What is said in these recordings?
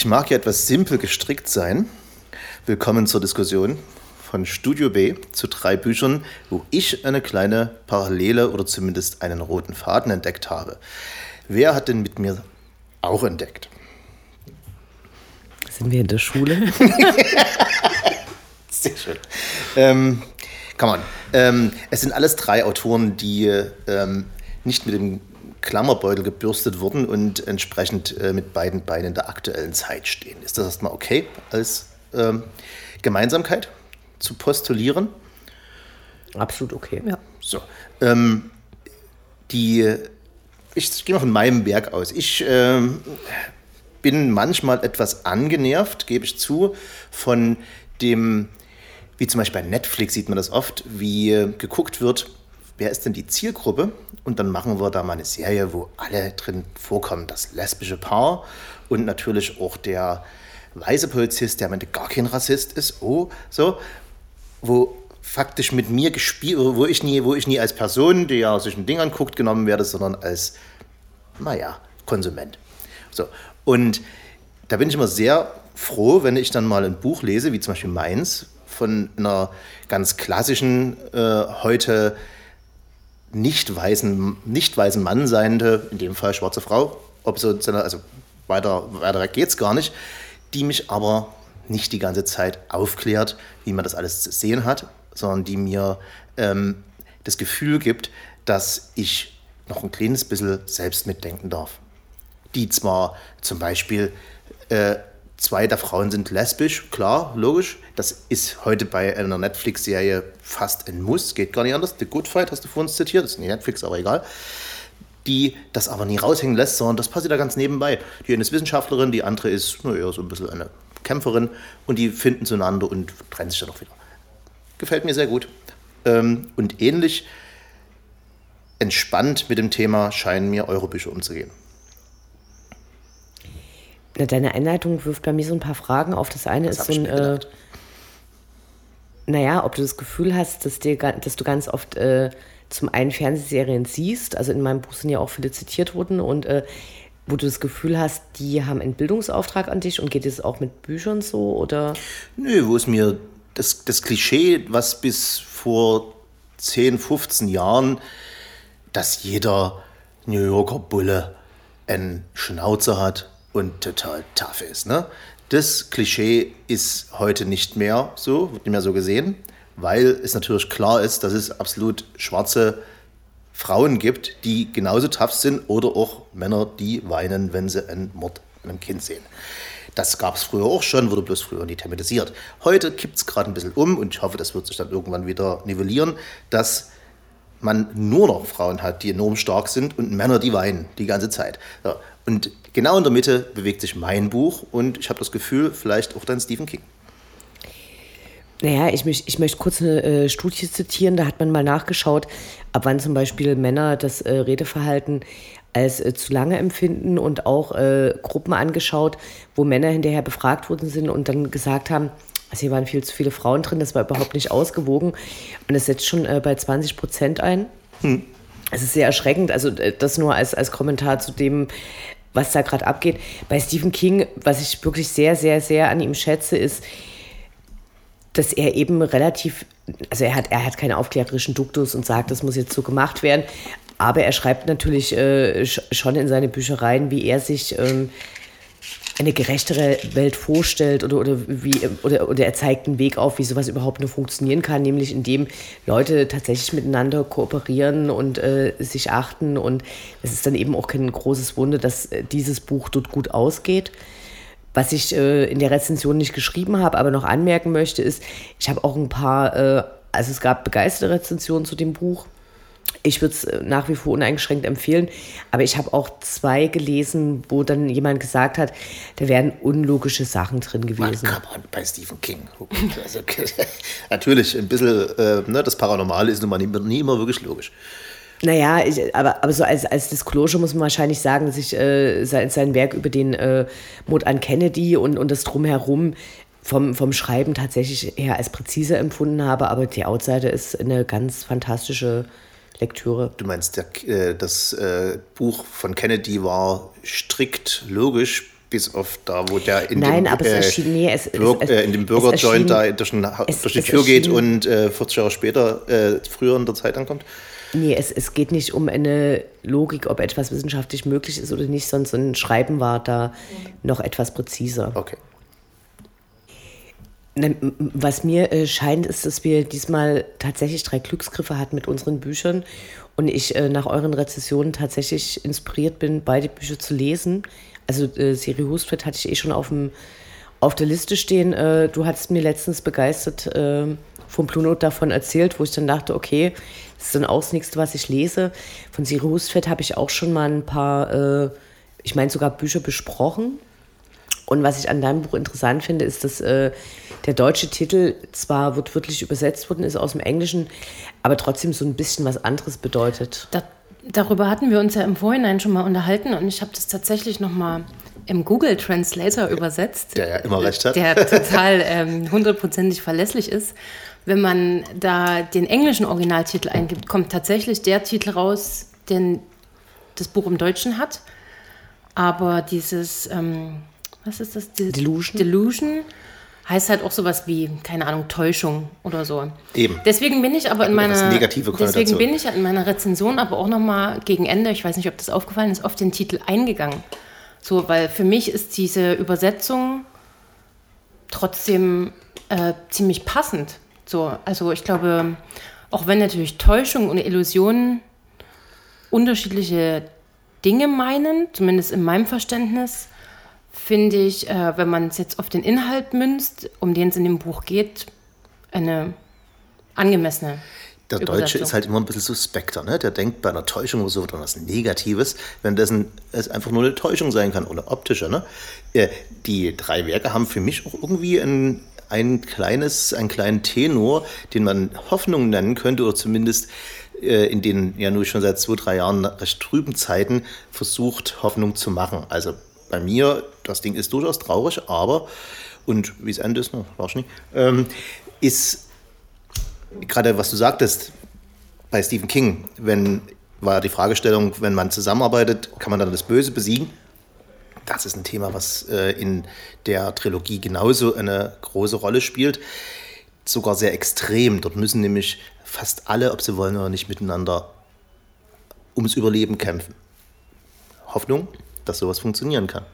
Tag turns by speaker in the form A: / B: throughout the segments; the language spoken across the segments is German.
A: Ich mag ja etwas simpel gestrickt sein. Willkommen zur Diskussion von Studio B zu drei Büchern, wo ich eine kleine Parallele oder zumindest einen roten Faden entdeckt habe. Wer hat denn mit mir auch entdeckt?
B: Sind wir in der Schule?
A: Sehr schön. Ähm, come on. Ähm, es sind alles drei Autoren, die ähm, nicht mit dem Klammerbeutel gebürstet wurden und entsprechend äh, mit beiden Beinen der aktuellen Zeit stehen. Ist das erstmal okay als ähm, Gemeinsamkeit zu postulieren?
B: Absolut okay.
A: Ja. So. Ähm, die, ich gehe mal von meinem Werk aus. Ich ähm, bin manchmal etwas angenervt, gebe ich zu, von dem, wie zum Beispiel bei Netflix sieht man das oft, wie geguckt wird, wer ist denn die Zielgruppe? Und dann machen wir da mal eine Serie, wo alle drin vorkommen. Das lesbische Paar und natürlich auch der weiße Polizist, der Ende gar kein Rassist ist. Oh, so. Wo faktisch mit mir gespielt, wo ich nie, wo ich nie als Person, die ja sich ein Ding anguckt, genommen werde, sondern als, naja, Konsument. So. Und da bin ich immer sehr froh, wenn ich dann mal ein Buch lese, wie zum Beispiel meins, von einer ganz klassischen, äh, heute nicht weißen, nicht weißen Mann seiende, in dem Fall schwarze Frau, also weiter, weiter geht es gar nicht, die mich aber nicht die ganze Zeit aufklärt, wie man das alles zu sehen hat, sondern die mir ähm, das Gefühl gibt, dass ich noch ein kleines bisschen selbst mitdenken darf. Die zwar zum Beispiel äh, Zwei der Frauen sind lesbisch, klar, logisch. Das ist heute bei einer Netflix-Serie fast ein Muss, geht gar nicht anders. The Good Fight hast du vor uns zitiert, das ist nicht Netflix, aber egal. Die das aber nie raushängen lässt, sondern das passiert da ganz nebenbei. Die eine ist Wissenschaftlerin, die andere ist naja, so ein bisschen eine Kämpferin und die finden zueinander und trennen sich dann auch wieder. Gefällt mir sehr gut. Ähm, und ähnlich entspannt mit dem Thema scheinen mir eure Bücher umzugehen.
B: Deine Einleitung wirft bei mir so ein paar Fragen auf. Das eine das ist so ein, äh, naja, ob du das Gefühl hast, dass, dir, dass du ganz oft äh, zum einen Fernsehserien siehst, also in meinem Buch sind ja auch viele zitiert worden und äh, wo du das Gefühl hast, die haben einen Bildungsauftrag an dich und geht es auch mit Büchern so oder?
A: Nö, wo es mir das, das Klischee, was bis vor 10, 15 Jahren, dass jeder New Yorker Bulle einen Schnauzer hat und total tough ist. Ne? Das Klischee ist heute nicht mehr so, wird nicht mehr so gesehen, weil es natürlich klar ist, dass es absolut schwarze Frauen gibt, die genauso tough sind oder auch Männer, die weinen, wenn sie einen Mord an einem Kind sehen. Das gab es früher auch schon, wurde bloß früher nie thematisiert. Heute kippt es gerade ein bisschen um und ich hoffe, das wird sich dann irgendwann wieder nivellieren, dass man nur noch Frauen hat, die enorm stark sind und Männer, die weinen die ganze Zeit. So. Und genau in der Mitte bewegt sich mein Buch und ich habe das Gefühl, vielleicht auch dann Stephen King.
B: Naja, ich, möcht, ich möchte kurz eine äh, Studie zitieren. Da hat man mal nachgeschaut, ab wann zum Beispiel Männer das äh, Redeverhalten als äh, zu lange empfinden und auch äh, Gruppen angeschaut, wo Männer hinterher befragt worden sind und dann gesagt haben, also hier waren viel zu viele Frauen drin, das war überhaupt nicht ausgewogen. Und es setzt schon äh, bei 20 Prozent ein. Hm. Es ist sehr erschreckend, also äh, das nur als, als Kommentar zu dem, was da gerade abgeht. Bei Stephen King, was ich wirklich sehr, sehr, sehr an ihm schätze, ist, dass er eben relativ, also er hat, er hat keinen aufklärerischen Duktus und sagt, das muss jetzt so gemacht werden. Aber er schreibt natürlich äh, schon in seine Büchereien, wie er sich ähm, eine gerechtere Welt vorstellt oder, oder, wie, oder, oder er zeigt einen Weg auf, wie sowas überhaupt nur funktionieren kann, nämlich indem Leute tatsächlich miteinander kooperieren und äh, sich achten. Und es ist dann eben auch kein großes Wunder, dass äh, dieses Buch dort gut ausgeht. Was ich äh, in der Rezension nicht geschrieben habe, aber noch anmerken möchte, ist, ich habe auch ein paar, äh, also es gab begeisterte Rezensionen zu dem Buch. Ich würde es äh, nach wie vor uneingeschränkt empfehlen, aber ich habe auch zwei gelesen, wo dann jemand gesagt hat, da wären unlogische Sachen drin gewesen.
A: Man, on, bei Stephen King. Also, natürlich, ein bisschen, äh, ne, das Paranormale ist nun mal nie, nie immer wirklich logisch.
B: Naja, ich, aber, aber so als, als Disclosure muss man wahrscheinlich sagen, dass ich äh, sein, sein Werk über den äh, Mord an Kennedy und, und das Drumherum vom, vom Schreiben tatsächlich eher als präzise empfunden habe, aber die Outsider ist eine ganz fantastische Lektüre.
A: Du meinst, der, äh, das äh, Buch von Kennedy war strikt logisch, bis auf da, wo der in,
B: Nein,
A: dem,
B: aber es erschien- nee, es-
A: Bürg,
B: es-
A: äh, in dem
B: es
A: Bürgerjoint da durch,
B: es-
A: durch die
B: es
A: Tür geht und äh, 40 Jahre später, äh, früher in der Zeit ankommt.
B: Nee, es, es geht nicht um eine Logik, ob etwas wissenschaftlich möglich ist oder nicht, sondern so ein Schreiben war da noch etwas präziser.
A: Okay.
B: Was mir äh, scheint, ist, dass wir diesmal tatsächlich drei Glücksgriffe hatten mit unseren Büchern und ich äh, nach euren Rezessionen tatsächlich inspiriert bin, beide Bücher zu lesen. Also äh, Siri Hustvedt hatte ich eh schon auf, dem, auf der Liste stehen. Du hattest mir letztens begeistert äh, vom Blue davon erzählt, wo ich dann dachte, okay, das ist dann auch das Nächste, was ich lese. Von Siri Hustvedt habe ich auch schon mal ein paar, ich meine sogar Bücher besprochen. Und was ich an deinem Buch interessant finde, ist, dass äh, der deutsche Titel zwar wortwörtlich übersetzt worden ist aus dem Englischen, aber trotzdem so ein bisschen was anderes bedeutet.
C: Da, darüber hatten wir uns ja im Vorhinein schon mal unterhalten und ich habe das tatsächlich nochmal im Google Translator übersetzt.
A: Der ja immer recht hat.
C: Der total ähm, hundertprozentig verlässlich ist. Wenn man da den englischen Originaltitel eingibt, kommt tatsächlich der Titel raus, den das Buch im Deutschen hat. Aber dieses, ähm, was ist das? Dieses
B: Delusion?
C: Delusion heißt halt auch sowas wie, keine Ahnung, Täuschung oder so.
A: Eben.
C: Deswegen bin ich aber in meiner
A: negative
C: deswegen bin ich in meiner Rezension aber auch noch mal gegen Ende, ich weiß nicht, ob das aufgefallen ist, auf den Titel eingegangen. So, weil für mich ist diese Übersetzung trotzdem äh, ziemlich passend. So, also ich glaube, auch wenn natürlich Täuschung und Illusion unterschiedliche Dinge meinen, zumindest in meinem Verständnis, finde ich, äh, wenn man es jetzt auf den Inhalt münzt, um den es in dem Buch geht, eine angemessene.
A: Der Deutsche ist halt immer ein bisschen suspekter, ne? Der denkt bei einer Täuschung oder so an was Negatives, währenddessen es einfach nur eine Täuschung sein kann oder optische, ne? Äh, Die drei Werke haben für mich auch irgendwie ein, ein kleines, einen kleinen Tenor, den man Hoffnung nennen könnte oder zumindest äh, in den ja nur schon seit zwei, drei Jahren recht trüben Zeiten versucht, Hoffnung zu machen. Also bei mir, das Ding ist durchaus traurig, aber, und wie es endet ist, ne, ich nicht, ähm, ist gerade was du sagtest bei Stephen King, wenn war die Fragestellung, wenn man zusammenarbeitet, kann man dann das Böse besiegen? Das ist ein Thema, was äh, in der Trilogie genauso eine große Rolle spielt. Sogar sehr extrem. Dort müssen nämlich fast alle, ob sie wollen oder nicht, miteinander ums Überleben kämpfen. Hoffnung, dass sowas funktionieren kann.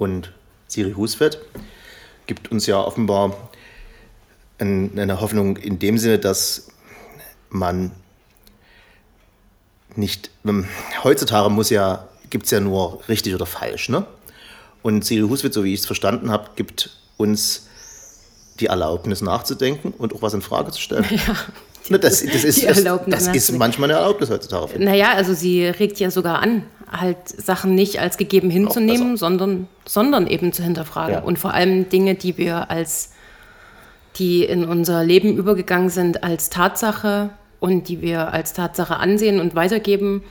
A: Und Siri Husfeld gibt uns ja offenbar ein- eine Hoffnung in dem Sinne, dass man nicht, ähm, heutzutage muss ja, gibt es ja nur richtig oder falsch, ne? Und Siri Huswitz, so wie ich es verstanden habe, gibt uns die Erlaubnis nachzudenken und auch was in Frage zu stellen. Ja, das, das, ist, das, das ist
C: nachzudenken.
A: manchmal eine Erlaubnis heutzutage.
C: Naja, also sie regt ja sogar an, halt Sachen nicht als gegeben hinzunehmen, sondern, sondern eben zu hinterfragen.
A: Ja.
C: Und vor allem Dinge, die wir als, die in unser Leben übergegangen sind, als Tatsache und die wir als Tatsache ansehen und weitergeben,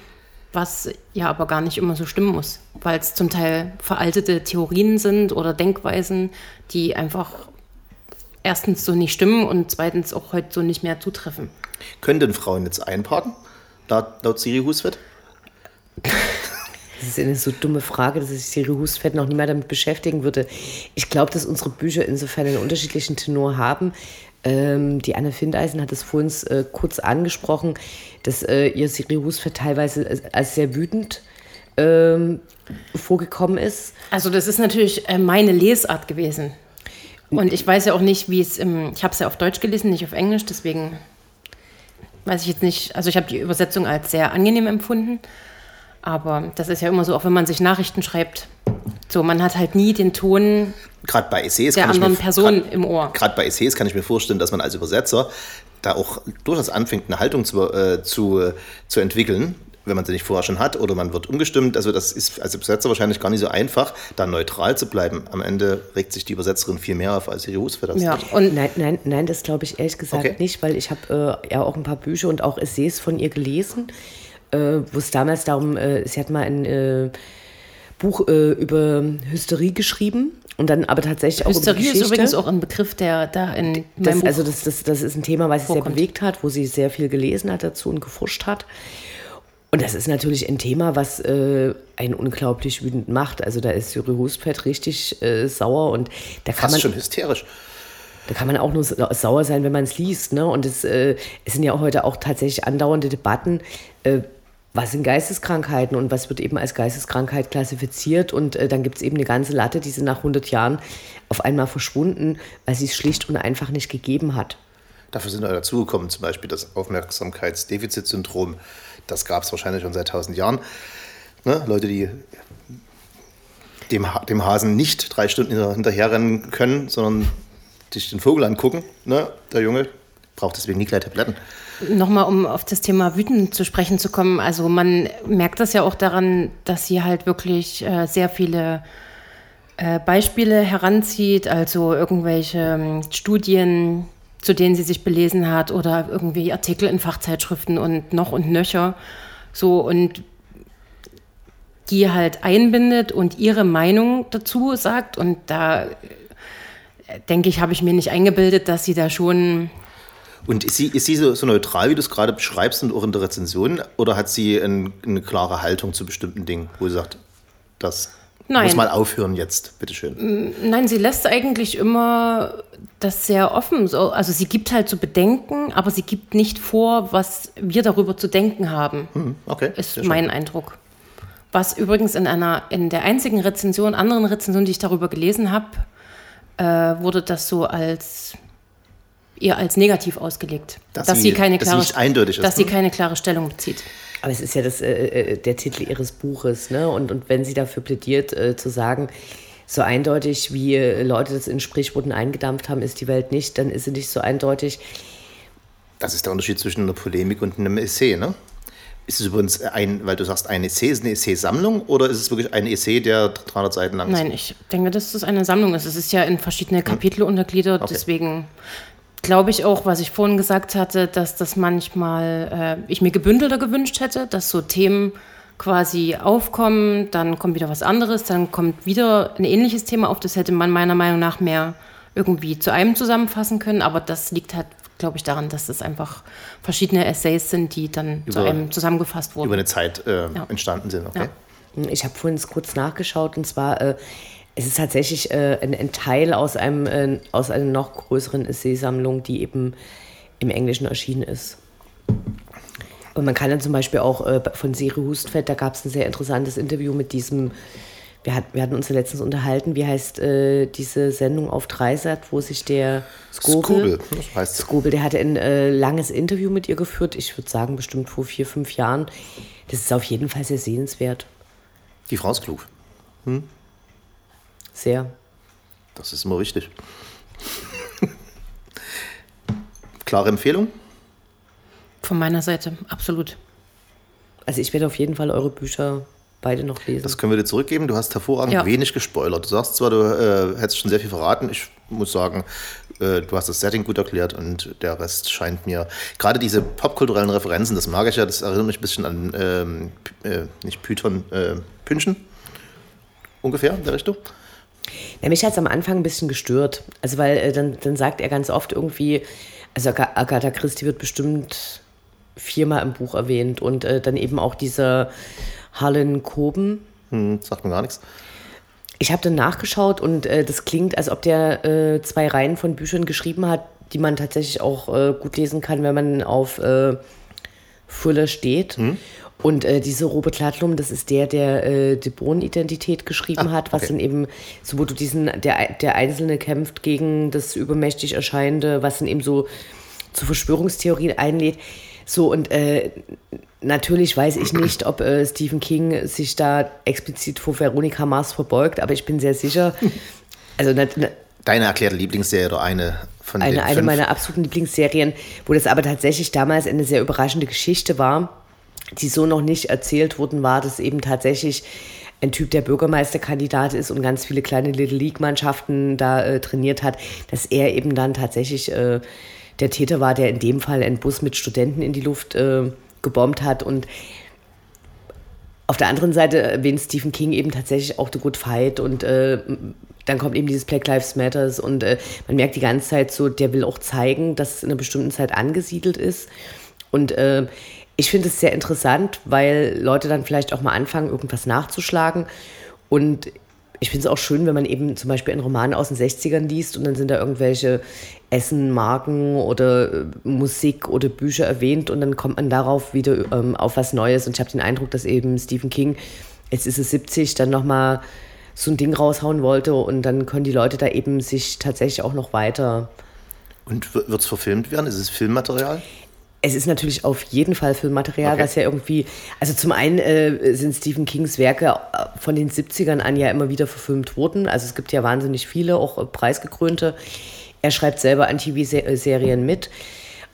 C: was ja aber gar nicht immer so stimmen muss, weil es zum Teil veraltete Theorien sind oder Denkweisen, die einfach erstens so nicht stimmen und zweitens auch heute so nicht mehr zutreffen.
A: Können denn Frauen jetzt einparken? Laut, laut Siri Huswitz?
B: Das ist eine so dumme Frage, dass sich Siri Husfeld noch nie mehr damit beschäftigen würde. Ich glaube, dass unsere Bücher insofern einen unterschiedlichen Tenor haben. Ähm, die Anne Findeisen hat es vorhin äh, kurz angesprochen, dass äh, ihr Siri Husfeld teilweise als, als sehr wütend ähm, vorgekommen ist.
C: Also das ist natürlich äh, meine Lesart gewesen. Und ich weiß ja auch nicht, wie es im, ich habe es ja auf Deutsch gelesen, nicht auf Englisch, deswegen weiß ich jetzt nicht, also ich habe die Übersetzung als sehr angenehm empfunden, aber das ist ja immer so, auch wenn man sich Nachrichten schreibt, so, man hat halt nie den Ton
A: Gerade bei Essays
C: der
A: ich mir
C: anderen Person
A: grad-
C: im Ohr.
A: Gerade bei Essays kann ich mir vorstellen, dass man als Übersetzer da auch durchaus anfängt, eine Haltung zu, äh, zu, äh, zu entwickeln, wenn man sie nicht vorher schon hat oder man wird umgestimmt. Also das ist als Übersetzer wahrscheinlich gar nicht so einfach, da neutral zu bleiben. Am Ende regt sich die Übersetzerin viel mehr auf als für das.
C: Ja, und
B: Nein, nein, nein, das glaube ich ehrlich gesagt
A: Okay.
B: nicht, weil ich habe äh, ja auch ein paar Bücher und auch Essays von ihr gelesen, äh, wo es damals darum, äh, sie hat mal ein äh, Buch äh, über Hysterie geschrieben und dann aber tatsächlich auch über
C: Hysterie ist
B: Geschichte.
C: übrigens auch ein Begriff, der da in
B: Das, also das, das, das ist ein Thema, was sie sehr bewegt hat, wo sie sehr viel gelesen hat dazu und geforscht hat. Und das ist natürlich ein Thema, was äh, einen unglaublich wütend macht. Also da ist Juri Husfeld richtig äh, sauer und da kann
A: Fast
B: man
A: schon hysterisch.
B: da kann man auch nur sa- sauer sein, wenn man es liest. Ne? Und es, äh, es sind ja heute auch tatsächlich andauernde Debatten, äh, was sind Geisteskrankheiten und was wird eben als Geisteskrankheit klassifiziert. Und äh, dann gibt es eben eine ganze Latte, die sind nach 100 Jahren auf einmal verschwunden, weil sie es schlicht und einfach nicht gegeben hat.
A: Dafür sind wir dazugekommen, zum Beispiel das Aufmerksamkeitsdefizitsyndrom. Das gab es wahrscheinlich schon seit tausend Jahren. Ne? Leute, die dem, dem Hasen nicht drei Stunden hinter- hinterherrennen können, sondern sich den Vogel angucken. Ne? Der Junge braucht deswegen nie gleich Tabletten.
C: Nochmal, um auf das Thema Wüten zu sprechen zu kommen. Also man merkt das ja auch daran, dass sie halt wirklich äh, sehr viele äh, Beispiele heranzieht, also irgendwelche ähm, Studien, zu denen sie sich belesen hat oder irgendwie Artikel in Fachzeitschriften und noch und nöcher. So und die halt einbindet und ihre Meinung dazu sagt. Und da äh, denke ich, habe ich mir nicht eingebildet, dass sie da schon
A: Und ist sie, ist sie so, so neutral, wie du es gerade beschreibst und auch in der Rezension? Oder hat sie ein, eine klare Haltung zu bestimmten Dingen, wo sie sagt, das
C: Nein.
A: muss mal aufhören jetzt, bitteschön?
C: Nein, sie lässt eigentlich immer das sehr offen. So, also sie gibt halt zu bedenken, aber sie gibt nicht vor, was wir darüber zu denken haben.
A: Hm, okay.
C: Ist
A: sehr schön.
C: mein Eindruck. Was übrigens in einer, in der einzigen Rezension, anderen Rezension, die ich darüber gelesen habe, äh, wurde das so als eher als negativ ausgelegt.
A: Dass
C: dass
A: sie-
C: sie keine
A: dass
C: klare,
A: nicht eindeutig ist,
C: dass sie
A: ne?
C: keine klare Stellung bezieht.
B: Aber es ist ja das, äh, äh, der Titel ihres Buches, ne? Und, und wenn sie dafür plädiert, äh, zu sagen, so eindeutig wie äh, Leute das in Sprichworten eingedampft haben, ist die Welt nicht, dann ist sie nicht so eindeutig.
A: Das ist der Unterschied zwischen einer Polemik und einem Essay, ne? Ist es übrigens ein, weil du sagst, ein Essay, ist eine Essay-Sammlung oder ist es wirklich ein Essay, der 300 Seiten lang ist?
C: Nein, ich denke, dass das eine Sammlung ist. Es ist ja in verschiedene Kapitel untergliedert.
A: Okay.
C: Deswegen glaube ich auch, was ich vorhin gesagt hatte, dass das manchmal äh, ich mir gebündelter gewünscht hätte, dass so Themen quasi aufkommen, dann kommt wieder was anderes, dann kommt wieder ein ähnliches Thema auf. Das hätte man meiner Meinung nach mehr irgendwie zu einem zusammenfassen können. Aber das liegt halt, glaube ich, daran, dass das einfach verschiedene Essays sind, die dann zu
A: Über-
C: einem zusammengefasst wurden.
A: Über eine Zeit äh, entstanden sind, okay?
C: Ja.
B: Ich habe vorhin kurz nachgeschaut und zwar, äh, es ist tatsächlich äh, ein, ein Teil aus, einem, äh, aus einer noch größeren Essaysammlung, die eben im Englischen erschienen ist. Und man kann dann zum Beispiel auch äh, von Siri Hustvedt, da gab es ein sehr interessantes Interview mit diesem, wir, hat, wir hatten uns ja letztens unterhalten, wie heißt äh, diese Sendung auf Dreisat, wo sich der Skobel,
A: Skobel, das heißt es.
B: Skobel, der hatte ein äh, langes Interview mit ihr geführt, ich würde sagen bestimmt vor vier, fünf Jahren. Das ist auf jeden Fall sehr sehenswert.
A: Die Frau ist klug.
B: Sehr.
A: Das ist immer wichtig. Klare Empfehlung?
C: Von meiner Seite, absolut.
B: Also ich werde auf jeden Fall eure Bücher beide noch lesen.
A: Das können wir dir zurückgeben. Du hast hervorragend
C: Ja.
A: wenig gespoilert. Du sagst zwar, du äh, hättest schon sehr viel verraten. Ich muss sagen, äh, du hast das Setting gut erklärt und der Rest scheint mir. Gerade diese popkulturellen Referenzen, das mag ich ja, das erinnert mich ein bisschen an, ähm, äh, nicht Python, äh, Pünchen. Ungefähr in der Richtung.
B: Ja, mich hat es am Anfang ein bisschen gestört. Also weil äh, dann, dann sagt er ganz oft irgendwie, also Aga- Agatha Christie wird bestimmt viermal im Buch erwähnt und äh, dann eben auch dieser Harlan Coben.
A: Hm, sagt mir gar nichts.
B: Ich habe dann nachgeschaut und äh, das klingt, als ob der äh, zwei Reihen von Büchern geschrieben hat, die man tatsächlich auch äh, gut lesen kann, wenn man auf äh, Fuller steht. Und äh, diese Robert Ludlum, das ist der, der äh, die Bohnenidentität geschrieben
A: Ah,
B: hat, was
A: okay.
B: dann eben, so wo du diesen, der, der Einzelne kämpft gegen das übermächtig Erscheinende, was dann eben so zu Verschwörungstheorien einlädt. So, und äh, natürlich weiß ich nicht, ob äh, Stephen King sich da explizit vor Veronika Mars verbeugt, aber ich bin sehr sicher, also na, na,
A: Deine erklärte Lieblingsserie oder eine von
B: eine, eine
A: fünf?
B: meiner absoluten Lieblingsserien, wo das aber tatsächlich damals eine sehr überraschende Geschichte war, die so noch nicht erzählt worden war, dass eben tatsächlich ein Typ, der Bürgermeisterkandidat ist und ganz viele kleine Little League-Mannschaften da äh, trainiert hat, dass er eben dann tatsächlich äh, der Täter war, der in dem Fall einen Bus mit Studenten in die Luft äh, gebombt hat und auf der anderen Seite erwähnt Stephen King eben tatsächlich auch The Good Fight und äh, dann kommt eben dieses Black Lives Matters und äh, man merkt die ganze Zeit so, der will auch zeigen, dass es in einer bestimmten Zeit angesiedelt ist und äh, ich finde es sehr interessant, weil Leute dann vielleicht auch mal anfangen, irgendwas nachzuschlagen. Und ich finde es auch schön, wenn man eben zum Beispiel einen Roman aus den 60ern liest und dann sind da irgendwelche Essen, Marken oder äh, Musik oder Bücher erwähnt und dann kommt man darauf wieder ähm, auf was Neues. Und ich habe den Eindruck, dass eben Stephen King, jetzt ist es 70, dann nochmal so ein Ding raushauen wollte und dann können die Leute da eben sich tatsächlich auch noch weiter.
A: Und wird es verfilmt werden? Ist es Filmmaterial?
B: Es ist natürlich auf jeden Fall Filmmaterial, okay. was ja irgendwie, also zum einen äh, sind Stephen Kings Werke äh, von den 70ern an ja immer wieder verfilmt worden. Also es gibt ja wahnsinnig viele, auch äh, preisgekrönte. Er schreibt selber Anti-Serien mit.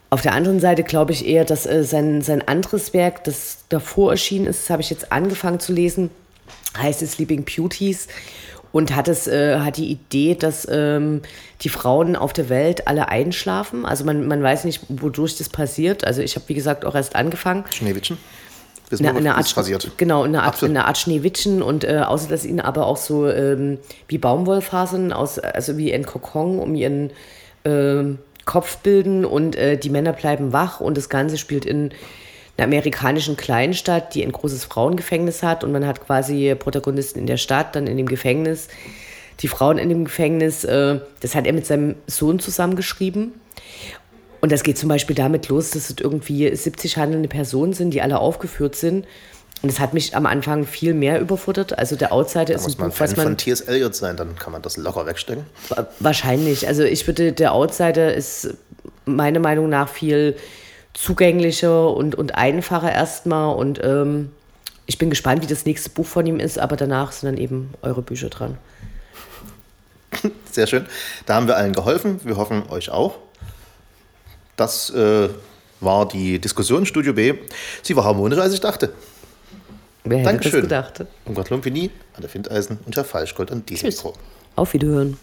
B: Auf der anderen Seite glaube ich eher, dass äh, sein, sein anderes Werk, das davor erschienen ist, das habe ich jetzt angefangen zu lesen, heißt es Sleeping Beauties und hat es äh, hat die Idee, dass ähm, die Frauen auf der Welt alle einschlafen. Also man, man weiß nicht, wodurch das passiert. Also ich habe wie gesagt auch erst angefangen.
A: Schneewittchen.
B: Eine, eine Art, passiert. Genau, eine Art, eine Art Schneewittchen und äh, außer dass ihnen aber auch so ähm, wie Baumwollfasern aus, also wie ein Kokon um ihren äh, Kopf bilden und äh, die Männer bleiben wach und das Ganze spielt in einer amerikanischen Kleinstadt, die ein großes Frauengefängnis hat und man hat quasi Protagonisten in der Stadt, dann in dem Gefängnis. Die Frauen in dem Gefängnis, äh, das hat er mit seinem Sohn zusammengeschrieben. Und das geht zum Beispiel damit los, dass es irgendwie 70 handelnde Personen sind, die alle aufgeführt sind. Und das hat mich am Anfang viel mehr überfuttert. Also der Outsider da ist
A: muss ein man Buch, was man von T.S. Eliot sein, dann kann man das locker wegstecken.
B: Wahrscheinlich. Also ich würde, der Outsider ist meiner Meinung nach viel zugänglicher und, und einfacher erstmal. Und ähm, ich bin gespannt, wie das nächste Buch von ihm ist, aber danach sind dann eben eure Bücher dran.
A: Sehr schön. Da haben wir allen geholfen. Wir hoffen euch auch. Das äh, war die Diskussion Studio B. Sie war harmonischer, als ich dachte.
B: Wer hätte Dankeschön. das gedacht?
A: Um Gott Lumpini, Anne Findeisen und Herr Falschgold an diesem Mikro.
B: Auf Wiederhören.